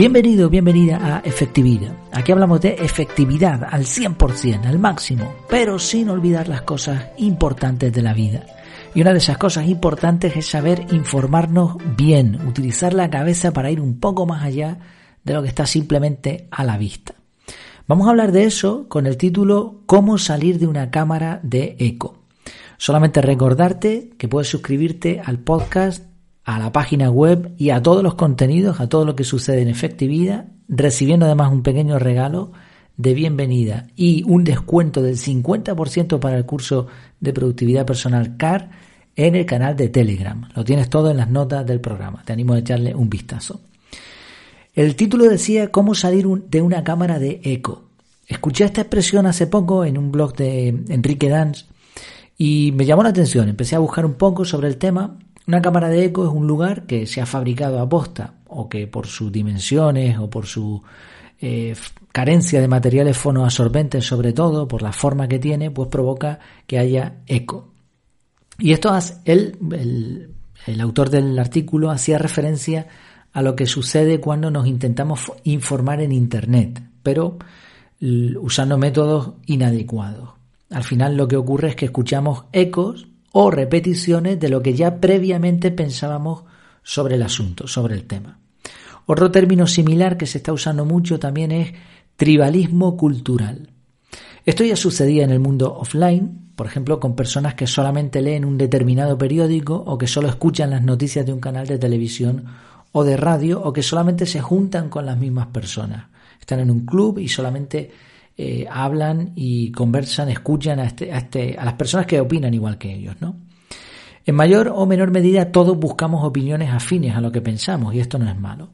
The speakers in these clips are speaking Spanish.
Bienvenido, bienvenida a Efectividad. Aquí hablamos de efectividad al 100%, al máximo, pero sin olvidar las cosas importantes de la vida. Y una de esas cosas importantes es saber informarnos bien, utilizar la cabeza para ir un poco más allá de lo que está simplemente a la vista. Vamos a hablar de eso con el título Cómo salir de una cámara de eco. Solamente recordarte que puedes suscribirte al podcast a la página web y a todos los contenidos, a todo lo que sucede en efectividad, recibiendo además un pequeño regalo de bienvenida y un descuento del 50% para el curso de productividad personal CAR en el canal de Telegram. Lo tienes todo en las notas del programa. Te animo a echarle un vistazo. El título decía cómo salir de una cámara de eco. Escuché esta expresión hace poco en un blog de Enrique Danz y me llamó la atención. Empecé a buscar un poco sobre el tema una cámara de eco es un lugar que se ha fabricado a posta o que por sus dimensiones o por su eh, carencia de materiales fonoabsorbentes sobre todo, por la forma que tiene, pues provoca que haya eco. Y esto, él, el, el autor del artículo hacía referencia a lo que sucede cuando nos intentamos informar en Internet, pero usando métodos inadecuados. Al final lo que ocurre es que escuchamos ecos o repeticiones de lo que ya previamente pensábamos sobre el asunto, sobre el tema. Otro término similar que se está usando mucho también es tribalismo cultural. Esto ya sucedía en el mundo offline, por ejemplo, con personas que solamente leen un determinado periódico o que solo escuchan las noticias de un canal de televisión o de radio o que solamente se juntan con las mismas personas. Están en un club y solamente eh, hablan y conversan, escuchan a, este, a, este, a las personas que opinan igual que ellos, ¿no? En mayor o menor medida todos buscamos opiniones afines a lo que pensamos y esto no es malo.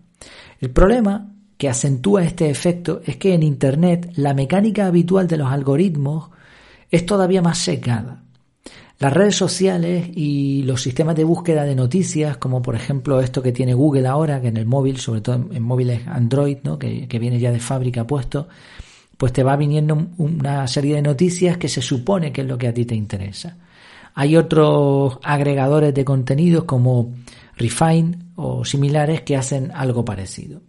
El problema que acentúa este efecto es que en Internet la mecánica habitual de los algoritmos es todavía más secada. Las redes sociales y los sistemas de búsqueda de noticias, como por ejemplo esto que tiene Google ahora, que en el móvil, sobre todo en, móviles Android, que viene ya de fábrica puesto, pues te va viniendo una serie de noticias que se supone que es lo que a ti te interesa. Hay otros agregadores de contenidos como Refine o similares que hacen algo parecido.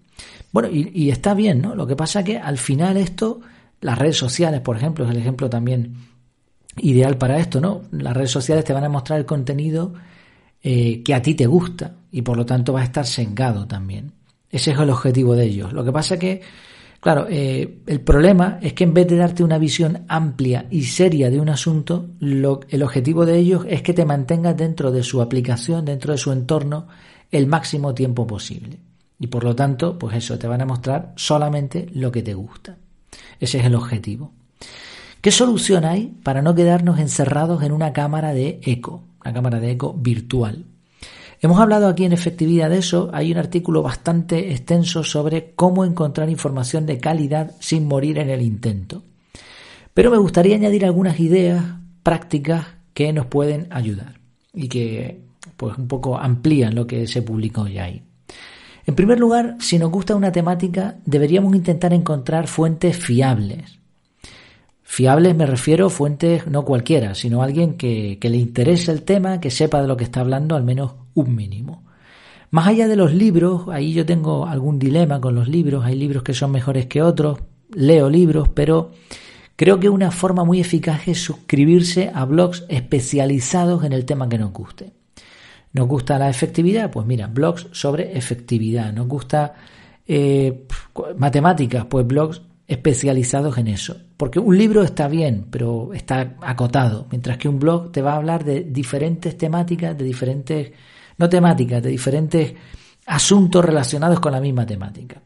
Bueno, y, está bien, ¿no? Lo que pasa que al final esto, las redes sociales, por ejemplo, es el ejemplo también ideal para esto, ¿no? Las redes sociales te van a mostrar el contenido eh, que a ti te gusta y por lo tanto va a estar sesgado también. Ese es el objetivo de ellos. Lo que pasa es que Claro, eh, el problema es que en vez de darte una visión amplia y seria de un asunto, el objetivo de ellos es que te mantengas dentro de su aplicación, dentro de su entorno, el máximo tiempo posible. Y por lo tanto, pues eso, te van a mostrar solamente lo que te gusta. Ese es el objetivo. ¿Qué solución hay para no quedarnos encerrados en una cámara de eco, una cámara de eco virtual? Hemos hablado aquí en efectividad de eso, hay un artículo bastante extenso sobre cómo encontrar información de calidad sin morir en el intento. Pero me gustaría añadir algunas ideas prácticas que nos pueden ayudar y que pues un poco amplían lo que se publicó ya ahí. En primer lugar, si nos gusta una temática, deberíamos intentar encontrar fuentes fiables. Fiables me refiero a fuentes no cualquiera, sino alguien que, le interese el tema, que sepa de lo que está hablando al menos un mínimo. Más allá de los libros, ahí yo tengo algún dilema con los libros, hay libros que son mejores que otros, leo libros, pero creo que una forma muy eficaz es suscribirse a blogs especializados en el tema que nos guste. ¿Nos gusta la efectividad? Pues mira, blogs sobre efectividad. ¿Nos gusta eh, matemáticas? Pues blogs especializados en eso. Porque un libro está bien, pero está acotado, mientras que un blog te va a hablar de diferentes temáticas, de diferentes no temáticas, de diferentes asuntos relacionados con la misma temática.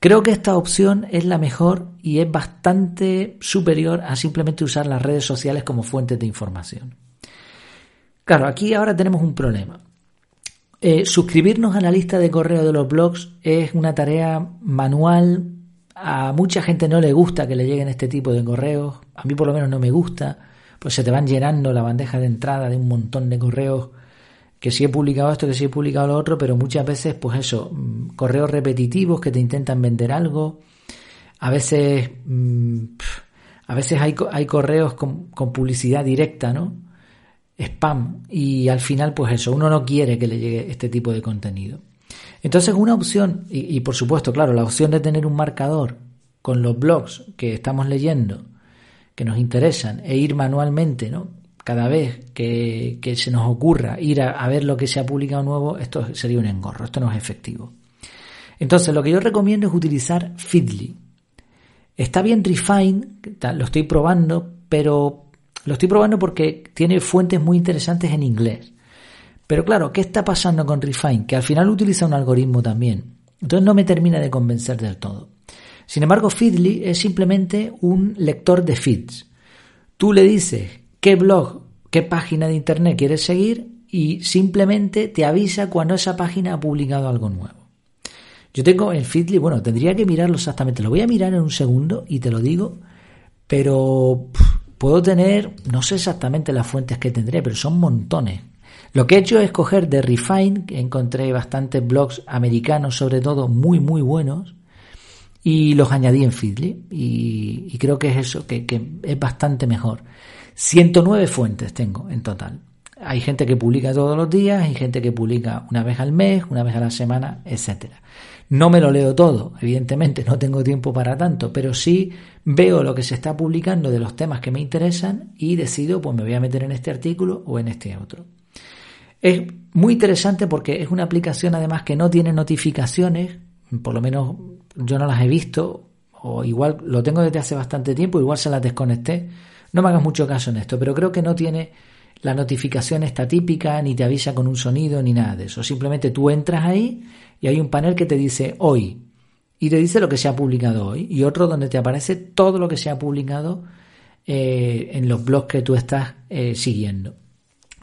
Creo que esta opción es la mejor y es bastante superior a simplemente usar las redes sociales como fuentes de información. Claro, aquí ahora tenemos un problema. Eh, suscribirnos a la lista de correo de los blogs es una tarea manual. A mucha gente no le gusta que le lleguen este tipo de correos. A mí por lo menos no me gusta. Pues se te van llenando la bandeja de entrada de un montón de correos que sí he publicado esto, que sí he publicado lo otro, pero muchas veces, pues eso, mm, correos repetitivos que te intentan vender algo. A veces, mm, a veces hay, hay correos con, con, publicidad directa, ¿no? Spam. Y al final, pues eso, uno no quiere que le llegue este tipo de contenido. Entonces una opción, y, por supuesto, claro, la opción de tener un marcador con los blogs que estamos leyendo, que nos interesan, e ir manualmente, ¿no? Cada vez que, se nos ocurra ir a, ver lo que se ha publicado nuevo, esto sería un engorro, esto no es efectivo. Entonces, lo que yo recomiendo es utilizar Feedly. Está bien Refine, lo estoy probando, pero lo estoy probando porque tiene fuentes muy interesantes en inglés. Pero claro, ¿qué está pasando con Refine? Que al final utiliza un algoritmo también. Entonces no me termina de convencer del todo. Sin embargo, Feedly es simplemente un lector de feeds. Tú le dices qué blog, qué página de internet quieres seguir y simplemente te avisa cuando esa página ha publicado algo nuevo. Yo tengo en Feedly, bueno, tendría que mirarlo exactamente. Lo voy a mirar en un segundo y te lo digo, pero puedo tener, no sé exactamente las fuentes que tendré, pero son montones. Lo que he hecho es coger de Refine, que encontré bastantes blogs americanos, sobre todo muy, muy buenos, y los añadí en Feedly. Y, creo que es eso, que, es bastante mejor. 109 fuentes tengo en total. Hay gente que publica todos los días, hay gente que publica una vez al mes, una vez a la semana, etcétera. No me lo leo todo, evidentemente, no tengo tiempo para tanto, pero sí veo lo que se está publicando de los temas que me interesan y decido, pues me voy a meter en este artículo o en este otro. Es muy interesante porque es una aplicación además que no tiene notificaciones, por lo menos yo no las he visto, o igual lo tengo desde hace bastante tiempo, igual se las desconecté. No me hagas mucho caso en esto, pero creo que no tiene la notificación esta típica, ni te avisa con un sonido, ni nada de eso. Simplemente tú entras ahí y hay un panel que te dice hoy, y te dice lo que se ha publicado hoy, y otro donde te aparece todo lo que se ha publicado eh, en los blogs que tú estás eh, siguiendo.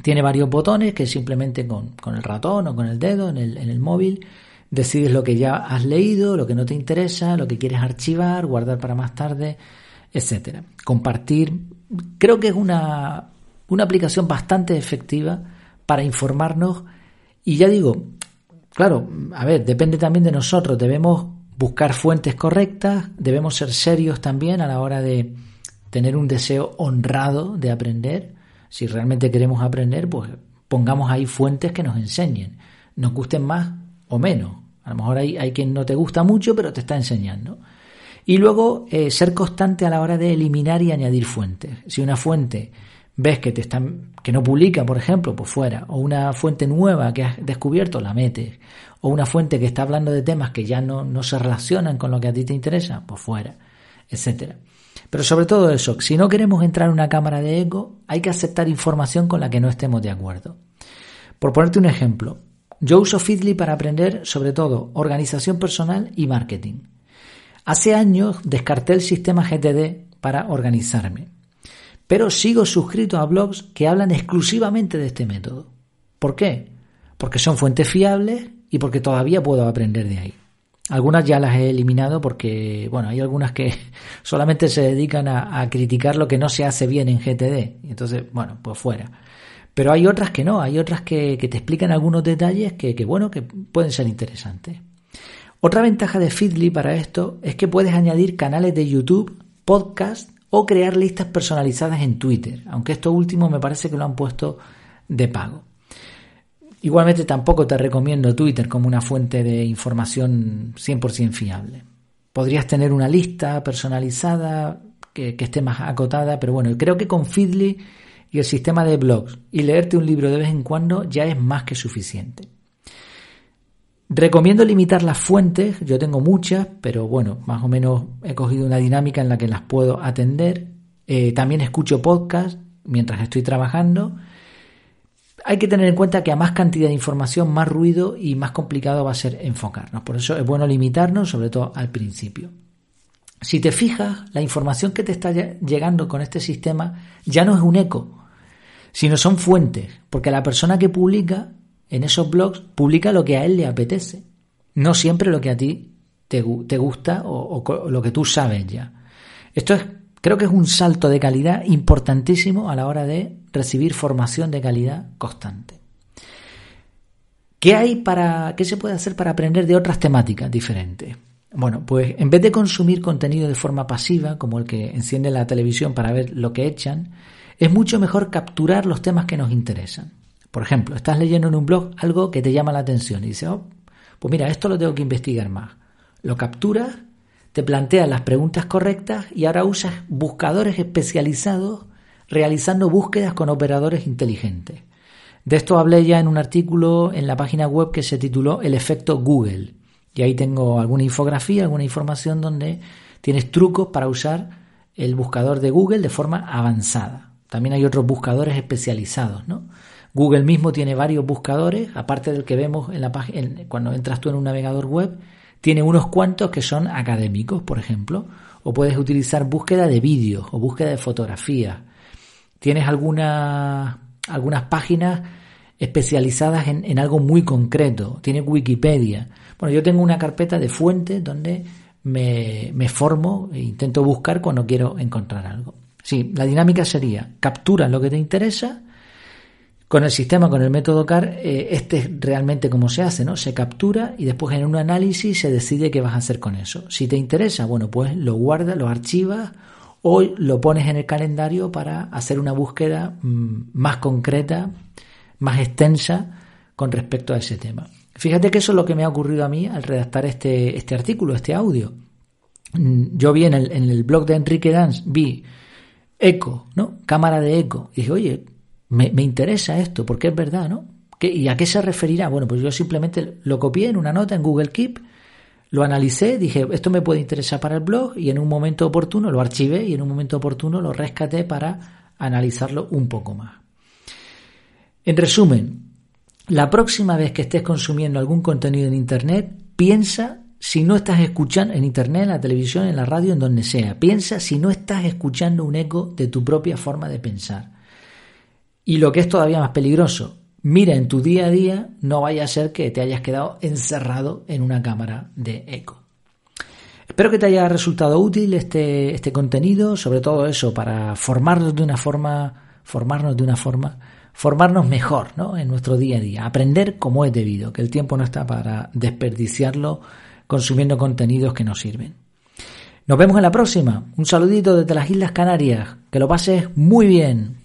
Tiene varios botones que simplemente con, el ratón o con el dedo en el, en el móvil decides lo que ya has leído, lo que no te interesa, lo que quieres archivar, guardar para más tarde, etcétera. Compartir. Creo que es una, una aplicación bastante efectiva para informarnos. Y ya digo, claro, a ver, depende también de nosotros. Debemos buscar fuentes correctas, debemos ser serios también a la hora de tener un deseo honrado de aprender si realmente queremos aprender, pues pongamos ahí fuentes que nos enseñen, nos gusten más o menos. A lo mejor hay, hay quien no te gusta mucho, pero te está enseñando. Y luego eh, ser constante a la hora de eliminar y añadir fuentes. Si una fuente ves que te están, que no publica, por ejemplo, pues fuera, o una fuente nueva que has descubierto, la metes, o una fuente que está hablando de temas que ya no, no se relacionan con lo que a ti te interesa, pues fuera, etcétera. Pero sobre todo eso, si no queremos entrar en una cámara de eco, hay que aceptar información con la que no estemos de acuerdo. Por ponerte un ejemplo, yo uso Feedly para aprender sobre todo organización personal y marketing. Hace años descarté el sistema GTD para organizarme, pero sigo suscrito a blogs que hablan exclusivamente de este método. ¿Por qué? Porque son fuentes fiables y porque todavía puedo aprender de ahí. Algunas ya las he eliminado porque, bueno, hay algunas que solamente se dedican a, criticar lo que no se hace bien en GTD. Entonces, bueno, pues fuera. Pero hay otras que no, hay otras que, te explican algunos detalles que, bueno, que pueden ser interesantes. Otra ventaja de Feedly para esto es que puedes añadir canales de YouTube, podcast o crear listas personalizadas en Twitter, aunque esto último me parece que lo han puesto de pago. Igualmente tampoco te recomiendo Twitter como una fuente de información 100% fiable. Podrías tener una lista personalizada que, esté más acotada, pero bueno, creo que con Feedly y el sistema de blogs y leerte un libro de vez en cuando ya es más que suficiente. Recomiendo limitar las fuentes, yo tengo muchas, pero bueno, más o menos he cogido una dinámica en la que las puedo atender. Eh, también escucho podcast mientras estoy trabajando hay que tener en cuenta que a más cantidad de información, más ruido y más complicado va a ser enfocarnos. Por eso es bueno limitarnos, sobre todo al principio. Si te fijas, la información que te está llegando con este sistema ya no es un eco, sino son fuentes, porque la persona que publica en esos blogs publica lo que a él le apetece, no siempre lo que a ti te, gusta o, o lo que tú sabes ya. Esto es Creo que es un salto de calidad importantísimo a la hora de recibir formación de calidad constante. ¿Qué hay para, qué se puede hacer para aprender de otras temáticas diferentes? Bueno, pues en vez de consumir contenido de forma pasiva, como el que enciende la televisión para ver lo que echan, es mucho mejor capturar los temas que nos interesan. Por ejemplo, estás leyendo en un blog algo que te llama la atención y dices, oh, Pues mira, esto lo tengo que investigar más. Lo capturas, te planteas las preguntas correctas y ahora usas buscadores especializados realizando búsquedas con operadores inteligentes. De esto hablé ya en un artículo en la página web que se tituló El efecto Google. Y ahí tengo alguna infografía, alguna información donde tienes trucos para usar el buscador de Google de forma avanzada. También hay otros buscadores especializados, ¿no? Google mismo tiene varios buscadores, aparte del que vemos en la página, cuando entras tú en un navegador web, tiene unos cuantos que son académicos, por ejemplo, o puedes utilizar búsqueda de vídeos o búsqueda de fotografías. Tienes algunas, algunas páginas especializadas en, en, algo muy concreto. Tiene Wikipedia. Bueno, yo tengo una carpeta de fuentes donde me, me formo e intento buscar cuando quiero encontrar algo. Sí, la dinámica sería capturas lo que te interesa, con el sistema, con el método CAR, eh, este es realmente como se hace, ¿no? Se captura y después en un análisis se decide qué vas a hacer con eso. Si te interesa, bueno, pues lo guardas, lo archivas o lo pones en el calendario para hacer una búsqueda mm, más concreta, más extensa con respecto a ese tema. Fíjate que eso es lo que me ha ocurrido a mí al redactar este, este artículo, este audio. Mm, yo vi en el, en el blog de Enrique Dance, vi eco, ¿no? Cámara de eco. Y dije, oye, me, interesa esto, porque es verdad, ¿no? ¿Y a qué se referirá? Bueno, pues yo simplemente lo copié en una nota en Google Keep, lo analicé, dije, esto me puede interesar para el blog y en un momento oportuno lo archivé y en un momento oportuno lo rescaté para analizarlo un poco más. En resumen, la próxima vez que estés consumiendo algún contenido en Internet, piensa si no estás escuchando en Internet, en la televisión, en la radio, en donde sea. Piensa si no estás escuchando un eco de tu propia forma de pensar. Y lo que es todavía más peligroso, mira en tu día a día, no vaya a ser que te hayas quedado encerrado en una cámara de eco. Espero que te haya resultado útil este, este contenido, sobre todo eso, para formarnos de una forma, formarnos de una forma, formarnos mejor ¿no? en nuestro día a día, aprender como es debido, que el tiempo no está para desperdiciarlo consumiendo contenidos que no sirven. Nos vemos en la próxima. Un saludito desde las Islas Canarias. Que lo pases muy bien.